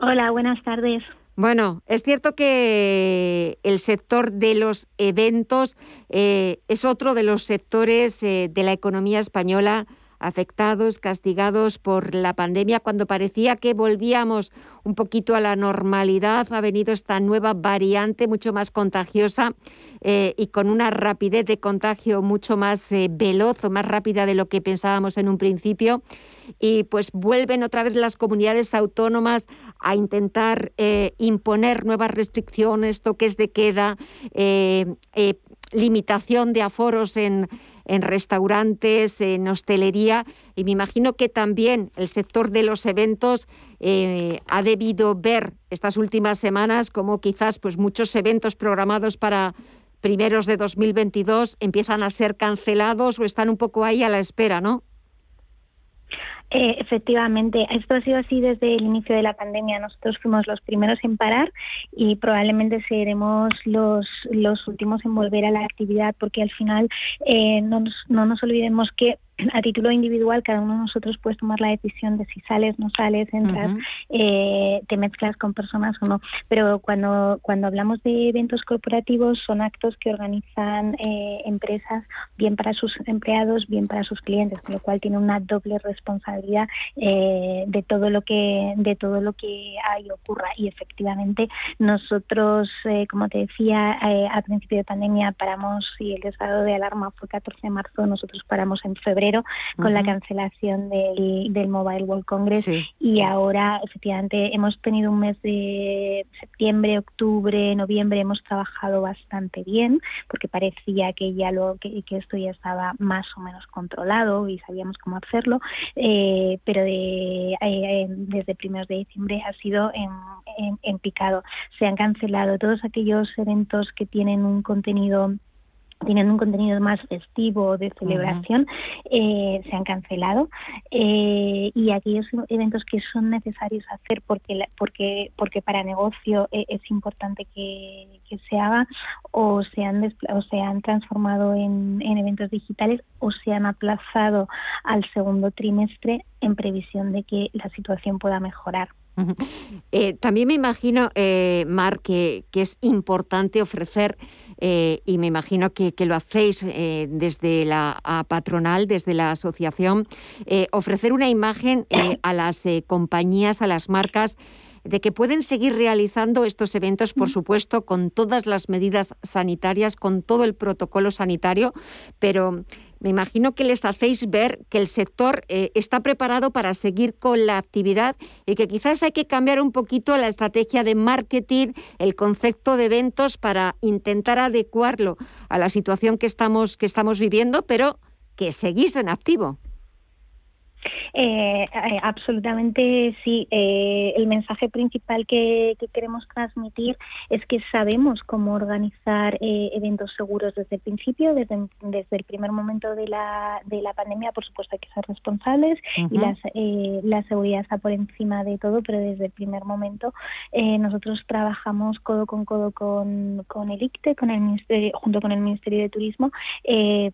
Hola, buenas tardes. Bueno, es cierto que el sector de los eventos eh, es otro de los sectores eh, de la economía española afectados, castigados por la pandemia, cuando parecía que volvíamos un poquito a la normalidad, ha venido esta nueva variante mucho más contagiosa eh, y con una rapidez de contagio mucho más eh, veloz o más rápida de lo que pensábamos en un principio. Y pues vuelven otra vez las comunidades autónomas a intentar eh, imponer nuevas restricciones, toques de queda, limitación de aforos en en restaurantes, en hostelería y me imagino que también el sector de los eventos eh, ha debido ver estas últimas semanas como quizás pues muchos eventos programados para primeros de 2022 empiezan a ser cancelados o están un poco ahí a la espera, ¿no? Eh, efectivamente, esto ha sido así desde el inicio de la pandemia. Nosotros fuimos los primeros en parar y probablemente seremos los, los últimos en volver a la actividad porque al final eh, no, no nos olvidemos que a título individual cada uno de nosotros puede tomar la decisión de si sales, no sales, entras, eh, te mezclas con personas o no. Pero cuando, cuando hablamos de eventos corporativos son actos que organizan eh, empresas bien para sus empleados, bien para sus clientes, con lo cual tiene una doble responsabilidad eh, de todo lo que de todo lo que hay ocurra. Y efectivamente nosotros, como te decía, a principio de pandemia paramos y el estado de alarma fue 14 de marzo, nosotros paramos en febrero con la cancelación del, del, Mobile World Congress y ahora efectivamente hemos tenido un mes de septiembre, octubre, noviembre, hemos trabajado bastante bien porque parecía que ya lo que, esto ya estaba más o menos controlado y sabíamos cómo hacerlo, eh, pero de, eh, eh, desde primeros de diciembre ha sido en, en picado. Se han cancelado todos aquellos eventos que tienen un contenido tienen un contenido más festivo de celebración eh, se han cancelado eh, y aquellos eventos que son necesarios hacer porque porque porque para negocio eh, es importante que, se haga o se han o se han transformado en, en eventos digitales o se han aplazado al segundo trimestre en previsión de que la situación pueda mejorar. también me imagino, Mar, que, que, es importante ofrecer eh, y me imagino que, lo hacéis eh, desde la patronal, desde la asociación, eh, ofrecer una imagen a las compañías, a las marcas, de que pueden seguir realizando estos eventos, por supuesto, con todas las medidas sanitarias, con todo el protocolo sanitario, pero me imagino que les hacéis ver que el sector eh, está preparado para seguir con la actividad y que quizás hay que cambiar un poquito la estrategia de marketing, el concepto de eventos para intentar adecuarlo a la situación que estamos, que estamos viviendo, pero que seguís en activo. Eh, eh, absolutamente sí. Eh, el mensaje principal que, queremos transmitir es que sabemos cómo organizar eh, eventos seguros desde el principio, desde, desde el primer momento de la, de la pandemia. Por supuesto, hay que ser responsables y las, la seguridad está por encima de todo, pero desde el primer momento nosotros trabajamos codo con codo con, con el ICTE, con el ministerio, junto con el Ministerio de Turismo,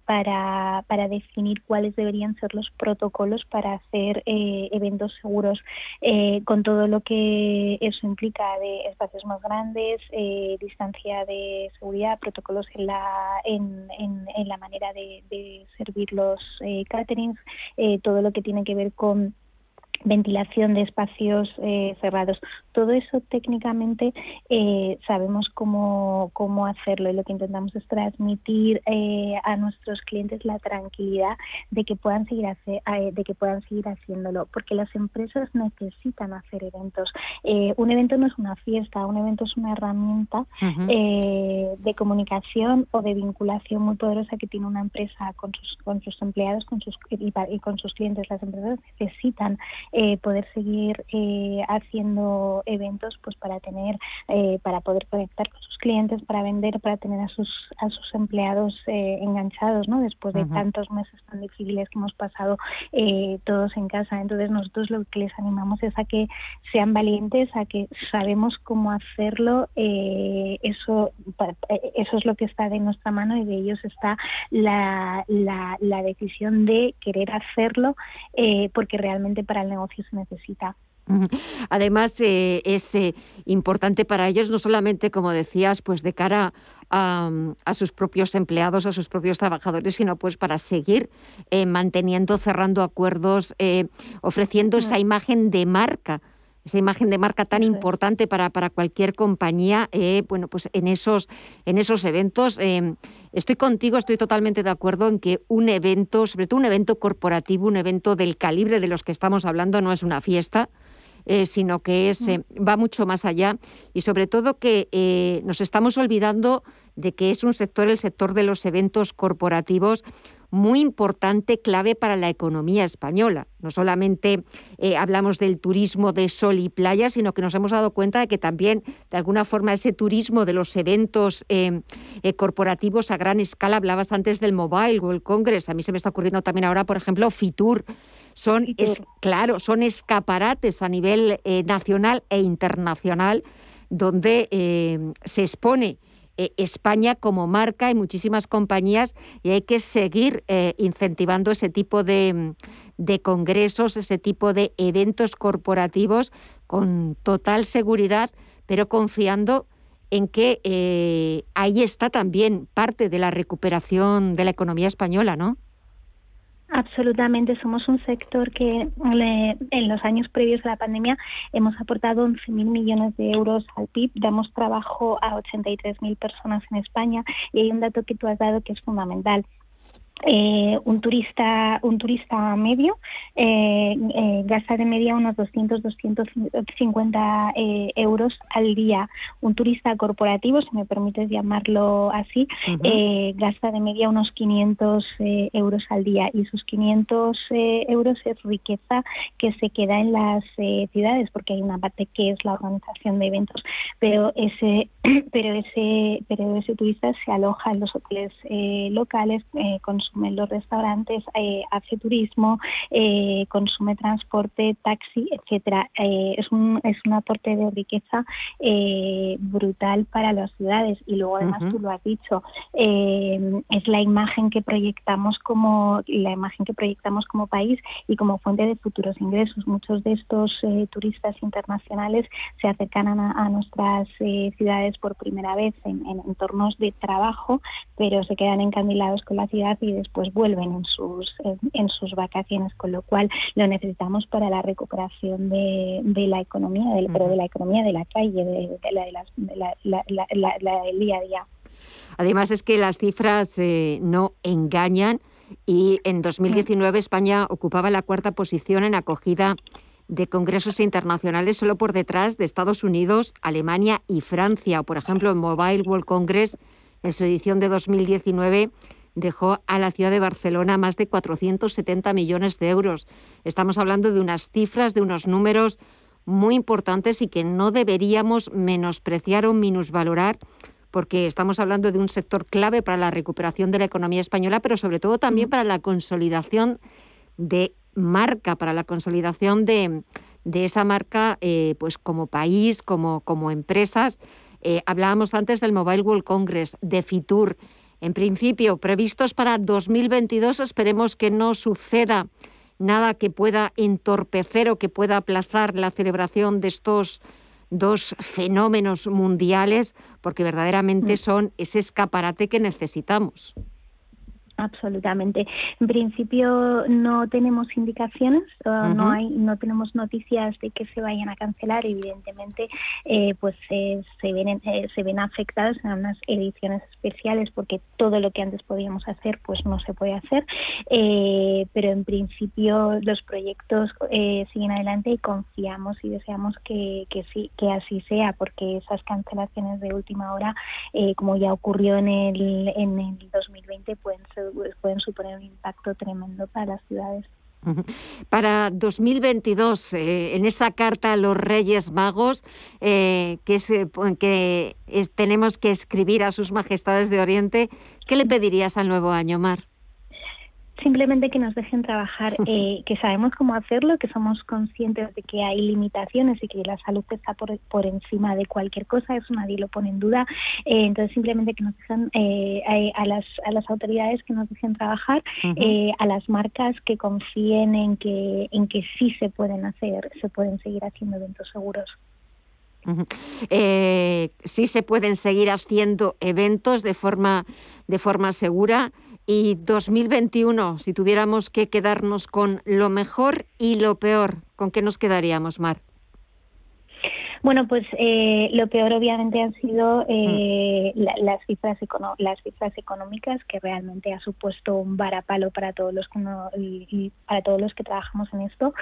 para, para definir cuáles deberían ser los protocolos para para hacer eh, eventos seguros eh, con todo lo que eso implica de espacios más grandes, eh, distancia de seguridad, protocolos en la, en, en, la manera de, de servir los caterings, todo lo que tiene que ver con ventilación de espacios eh, cerrados. Todo eso técnicamente eh, sabemos cómo, cómo hacerlo y lo que intentamos es transmitir eh, a nuestros clientes la tranquilidad de que puedan seguir de que puedan seguir haciéndolo, porque las empresas necesitan hacer eventos. un evento no es una fiesta, un evento es una herramienta de comunicación o de vinculación muy poderosa que tiene una empresa con sus con sus empleados, con sus y con sus clientes. Las empresas necesitan eh, poder seguir eh, haciendo eventos pues para tener eh, para poder conectar con sus clientes para vender para tener a sus a sus empleados enganchados no después de tantos meses tan difíciles que hemos pasado todos en casa. Entonces nosotros lo que les animamos es a que sean valientes a que sabemos cómo hacerlo eso eso es lo que está de nuestra mano y de ellos está la, la, la decisión de querer hacerlo porque realmente para el negocio se necesita. Además, eh, es eh, importante para ellos, no solamente, como decías, pues de cara a, sus propios empleados, a sus propios trabajadores, sino pues para seguir eh, manteniendo, cerrando acuerdos, ofreciendo esa imagen de marca esa imagen de marca tan importante para, para cualquier compañía, eh, bueno, pues en esos, en esos eventos, eh, estoy contigo, estoy totalmente de acuerdo en que un evento, sobre todo un evento corporativo, un evento del calibre de los que estamos hablando, no es una fiesta, eh, sino que es, va mucho más allá. Y sobre todo que nos estamos olvidando de que es un sector, el sector de los eventos corporativos, muy importante, clave para la economía española. No solamente eh, hablamos del turismo de sol y playa, sino que nos hemos dado cuenta de que también, de alguna forma, ese turismo de los eventos eh, eh, corporativos a gran escala, hablabas antes del Mobile World Congress, a mí se me está ocurriendo también ahora, por ejemplo, Fitur. Son, es, claro, son escaparates a nivel nacional e internacional donde se expone eh, España como marca y muchísimas compañías y hay que seguir eh, incentivando ese tipo de, congresos, ese tipo de eventos corporativos con total seguridad, pero confiando en que eh, ahí está también parte de la recuperación de la economía española, ¿no? Absolutamente, somos un sector que en los años previos a la pandemia hemos aportado 11.000 millones de euros al PIB, damos trabajo a 83.000 personas en España y hay un dato que tú has dado que es fundamental. Eh, un turista un turista medio eh, eh, gasta de media unos 200 250 euros al día. Un turista corporativo si me permites llamarlo así gasta de media unos 500 euros al día. Y esos 500 euros es riqueza que se queda en las ciudades porque hay una parte que es la organización de eventos pero ese pero ese pero ese turista se aloja en los hoteles locales con consume los restaurantes, eh, hace turismo, eh, consume transporte, taxi, etcétera. Eh, es, un, es un aporte de riqueza brutal para las ciudades y luego además tú lo has dicho es la imagen que proyectamos como la imagen que proyectamos como país y como fuente de futuros ingresos. Muchos de estos turistas internacionales se acercan a, nuestras ciudades por primera vez en, en entornos de trabajo, pero se quedan encandilados con la ciudad y después vuelven en sus, en, sus vacaciones, con lo cual lo necesitamos para la recuperación de, de la economía, del, pero de la economía de la calle, de, la, la, del día a día. Además es que las cifras eh, no engañan y en 2019 España ocupaba la cuarta posición en acogida de congresos internacionales solo por detrás de Estados Unidos, Alemania y Francia. Por ejemplo, en Mobile World Congress, en su edición de 2019, dejó a la ciudad de Barcelona más de 470 millones de euros. Estamos hablando de unas cifras, de unos números muy importantes y que no deberíamos menospreciar o minusvalorar porque estamos hablando de un sector clave para la recuperación de la economía española, pero sobre todo también para la consolidación de marca, para la consolidación de, esa marca eh, pues como país, como, como empresas. Eh, hablábamos antes del Mobile World Congress, de Fitur, en principio previstos para 2022. Esperemos que no suceda nada que pueda entorpecer o que pueda aplazar la celebración de estos dos fenómenos mundiales, porque verdaderamente mm. son ese escaparate que necesitamos. Absolutamente. En principio no tenemos indicaciones, no hay, no tenemos noticias de que se vayan a cancelar. Evidentemente, eh, pues eh, se ven eh, se ven afectados en unas ediciones especiales porque todo lo que antes podíamos hacer, pues no se puede hacer. pero en principio los proyectos siguen adelante y confiamos y deseamos que, que sí, que así sea, porque esas cancelaciones de última hora, como ya ocurrió en el en el 2020, pueden ser pueden suponer un impacto tremendo para las ciudades. Para 2022, eh, en esa carta a los Reyes Magos eh, que tenemos que escribir a sus majestades de Oriente, ¿qué le pedirías al nuevo año, Mar? Simplemente que nos dejen trabajar, eh, que sabemos cómo hacerlo, que somos conscientes de que hay limitaciones y que la salud está por, por encima de cualquier cosa, eso nadie lo pone en duda. Eh, entonces, simplemente que nos dejen eh, a, las, a las autoridades que nos dejen trabajar, a las marcas que confíen en que, en que sí se pueden hacer, se pueden seguir haciendo eventos seguros. sí se pueden seguir haciendo eventos de forma, de forma segura. Y 2021, si tuviéramos que quedarnos con lo mejor y lo peor, ¿con qué nos quedaríamos, Mar? Bueno, pues eh, lo peor obviamente han sido eh, las cifras las cifras económicas que realmente ha supuesto un varapalo para todos los que y, para todos los que trabajamos en esto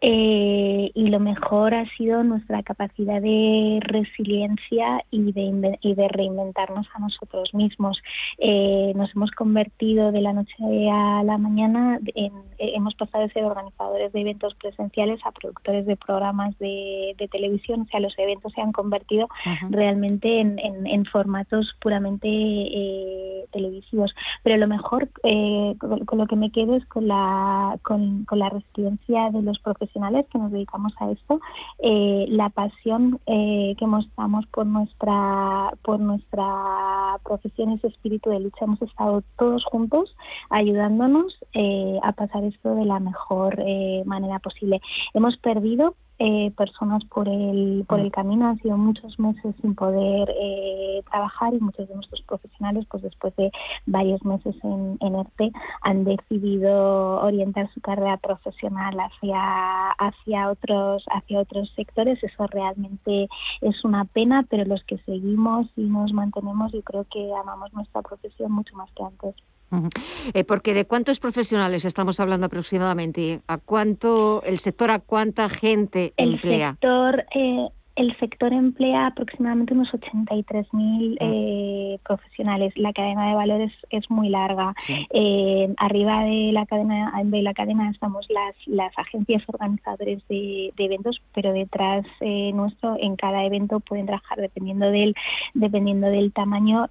eh, y lo mejor ha sido nuestra capacidad de resiliencia y de, y de reinventarnos a nosotros mismos. nos hemos convertido de la noche a la mañana en, hemos pasado de ser organizadores de eventos presenciales a productores de programas de, de televisión, o sea, los eventos se han convertido realmente en, formatos puramente eh, televisivos. Pero lo mejor, eh, con, lo que me quedo es con la, con, la resiliencia de los profesionales que nos dedicamos a esto, eh, la pasión que mostramos por nuestra, por nuestra profesión, ese espíritu de lucha. Hemos estado todos juntos ayudándonos a pasar esto de la mejor manera posible. Hemos perdido eh, personas por el, por el camino. Han sido muchos meses sin poder eh, trabajar y muchos de nuestros profesionales, pues después de varios meses en, en ERTE, han decidido orientar su carrera profesional hacia, hacia, otros, hacia otros sectores. Eso realmente es una pena, pero los que seguimos y nos mantenemos, yo creo que amamos nuestra profesión mucho más que antes. Eh, porque de cuántos profesionales estamos hablando aproximadamente, a cuánto el sector a cuánta gente emplea. El sector eh, el sector emplea aproximadamente unos 83.000 mm. eh, profesionales. La cadena de valores es muy larga. Eh, arriba de la cadena de la cadena estamos las las agencias organizadoras de, eventos, pero detrás eh, nuestro en cada evento pueden trabajar dependiendo del dependiendo del tamaño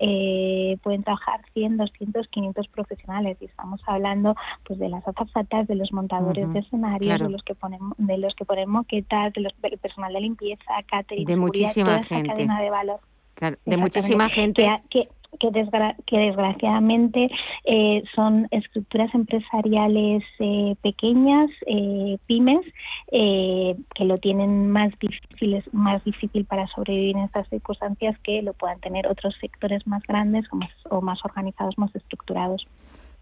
pueden trabajar 100, 200, 500 profesionales y estamos hablando pues de las azafatas, de los montadores de escenarios, de los que ponen de los que ponen moquetas, de los del personal de limpieza de muchísima gente. de valor. de muchísima gente. Que, que, desgraciadamente eh, son estructuras empresariales eh, pequeñas, eh, pymes, que lo tienen más difícil, más difícil para sobrevivir en estas circunstancias que lo puedan tener otros sectores más grandes o más, o más organizados, más estructurados.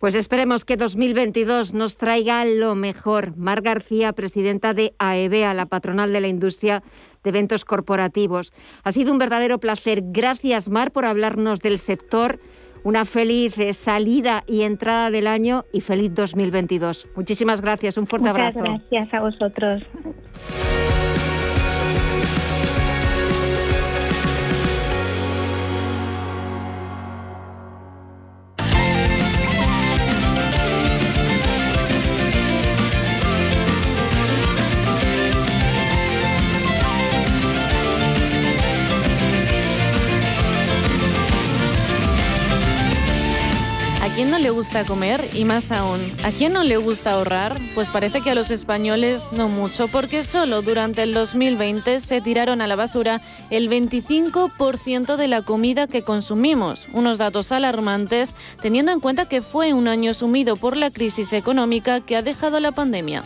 Pues esperemos que 2022 nos traiga lo mejor. Mar García, presidenta de AEBEA, la patronal de la industria de eventos corporativos. Ha sido un verdadero placer. Gracias, Mar, por hablarnos del sector. Una feliz eh, salida y entrada del año y feliz 2022. Muchísimas gracias. Un fuerte abrazo. Gracias a vosotros. Le gusta comer? Y más aún, ¿a quién no le gusta ahorrar? Pues parece que a los españoles no mucho, porque solo durante el 2020 se tiraron a la basura el 25% de la comida que consumimos. Unos datos alarmantes, teniendo en cuenta que fue un año sumido por la crisis económica que ha dejado la pandemia.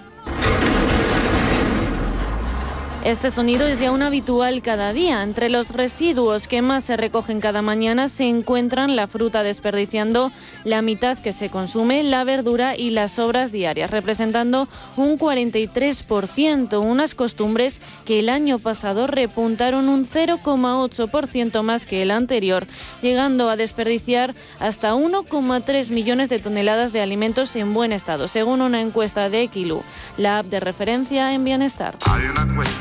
Este sonido es ya un habitual cada día. Entre los residuos que más se recogen cada mañana se encuentran la fruta desperdiciando la mitad que se consume, la verdura y las sobras diarias, representando un 43%, unas costumbres que el año pasado repuntaron un 0,8% más que el anterior, llegando a desperdiciar hasta 1,3 millones de toneladas de alimentos en buen estado, según una encuesta de Equilu, la app de referencia en bienestar.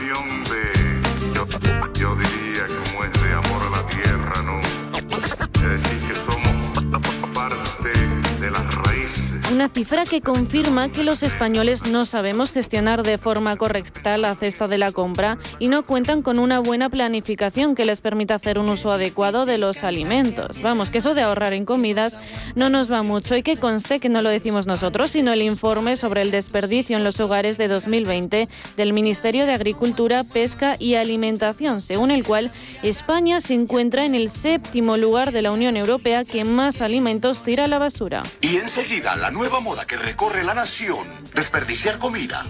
Yo, yo diría, Una cifra que confirma que los españoles no sabemos gestionar de forma correcta la cesta de la compra y no cuentan con una buena planificación que les permita hacer un uso adecuado de los alimentos. Vamos, que eso de ahorrar en comidas no nos va mucho y que conste que no lo decimos nosotros, sino el informe sobre el desperdicio en los hogares de 2020 del Ministerio de Agricultura, Pesca y Alimentación, según el cual España se encuentra en el séptimo lugar de la Unión Europea que más alimentos tira a la basura. Y enseguida nueva moda que recorre la nación, desperdiciar comida.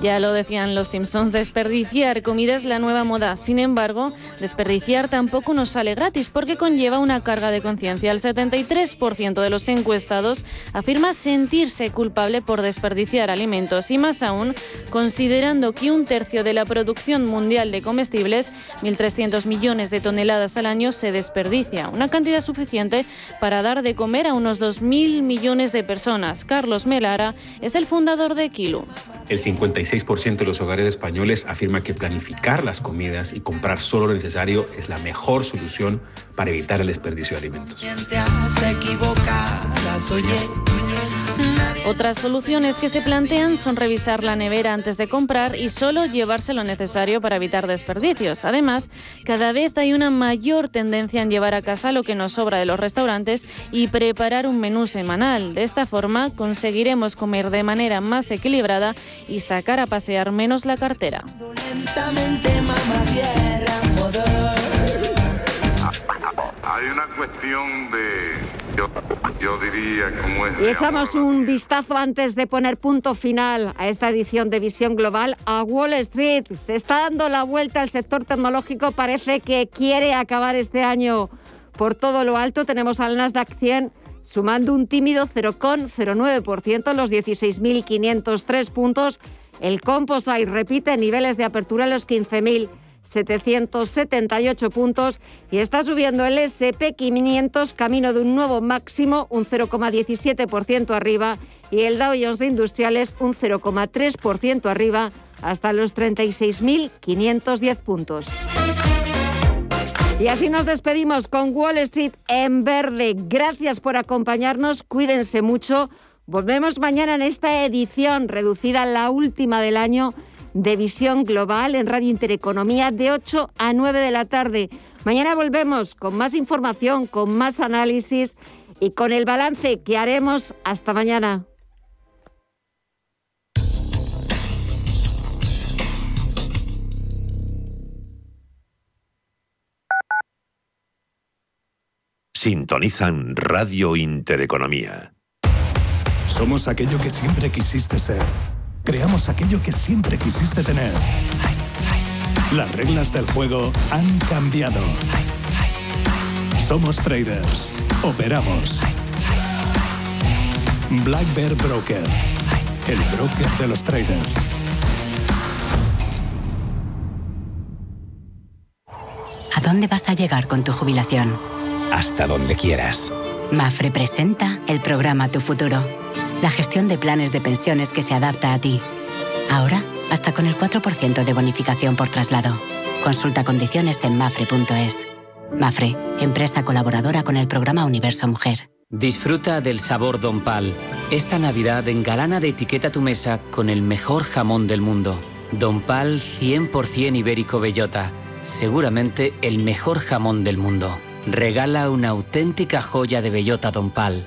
Ya lo decían los Simpsons, desperdiciar comida es la nueva moda. Sin embargo, desperdiciar tampoco nos sale gratis porque conlleva una carga de conciencia. El 73% de los encuestados afirma sentirse culpable por desperdiciar alimentos y más aún considerando que un tercio de la producción mundial de comestibles, 1.300 millones de toneladas al año, se desperdicia. Una cantidad suficiente para dar de comer a unos 2.000 millones de personas. Carlos Melara es el fundador de Kilo. El 56% de los hogares españoles afirma que planificar las comidas y comprar solo lo necesario es la mejor solución para evitar el desperdicio de alimentos. Otras soluciones que se plantean son revisar la nevera antes de comprar y solo llevarse lo necesario para evitar desperdicios. Además, cada vez hay una mayor tendencia en llevar a casa lo que nos sobra de los restaurantes y preparar un menú semanal. De esta forma conseguiremos comer de manera más equilibrada y sacar a pasear menos la cartera. Hay una cuestión de, yo, diría, como es Y echamos un vistazo antes de poner punto final a esta edición de Visión Global a Wall Street. Se está dando la vuelta al sector tecnológico, parece que quiere acabar este año por todo lo alto. Tenemos al Nasdaq 100 sumando un tímido 0,09% los 16.503 puntos. El Composite repite niveles de apertura en los 15.778 puntos y está subiendo el SP 500 camino de un nuevo máximo, un 0,17% arriba y el Dow Jones Industriales un 0,3% arriba hasta los 36.510 puntos. Y así nos despedimos con Wall Street en verde. Gracias por acompañarnos, cuídense mucho. Volvemos mañana en esta edición reducida, la última del año, de Visión Global en Radio Intereconomía de 8 a 9 de la tarde. Mañana volvemos con más información, con más análisis y con el balance que haremos. Hasta mañana. Sintonizan Radio Intereconomía. Somos aquello que siempre quisiste ser. Creamos aquello que siempre quisiste tener. Las reglas del juego han cambiado. Somos traders. Operamos. Black Bear Broker. El broker de los traders. ¿A dónde vas a llegar con tu jubilación? Hasta donde quieras. Mafre presenta el programa Tu Futuro, la gestión de planes de pensiones que se adapta a ti. Ahora, hasta con el 4% de bonificación por traslado. Consulta condiciones en mafre.es. Mafre, empresa colaboradora con el programa Universo Mujer. Disfruta del sabor Don Pal. Esta Navidad engalana de etiqueta tu mesa con el mejor jamón del mundo. Don Pal 100% ibérico bellota. Seguramente el mejor jamón del mundo. Regala una auténtica joya de bellota Don Pal.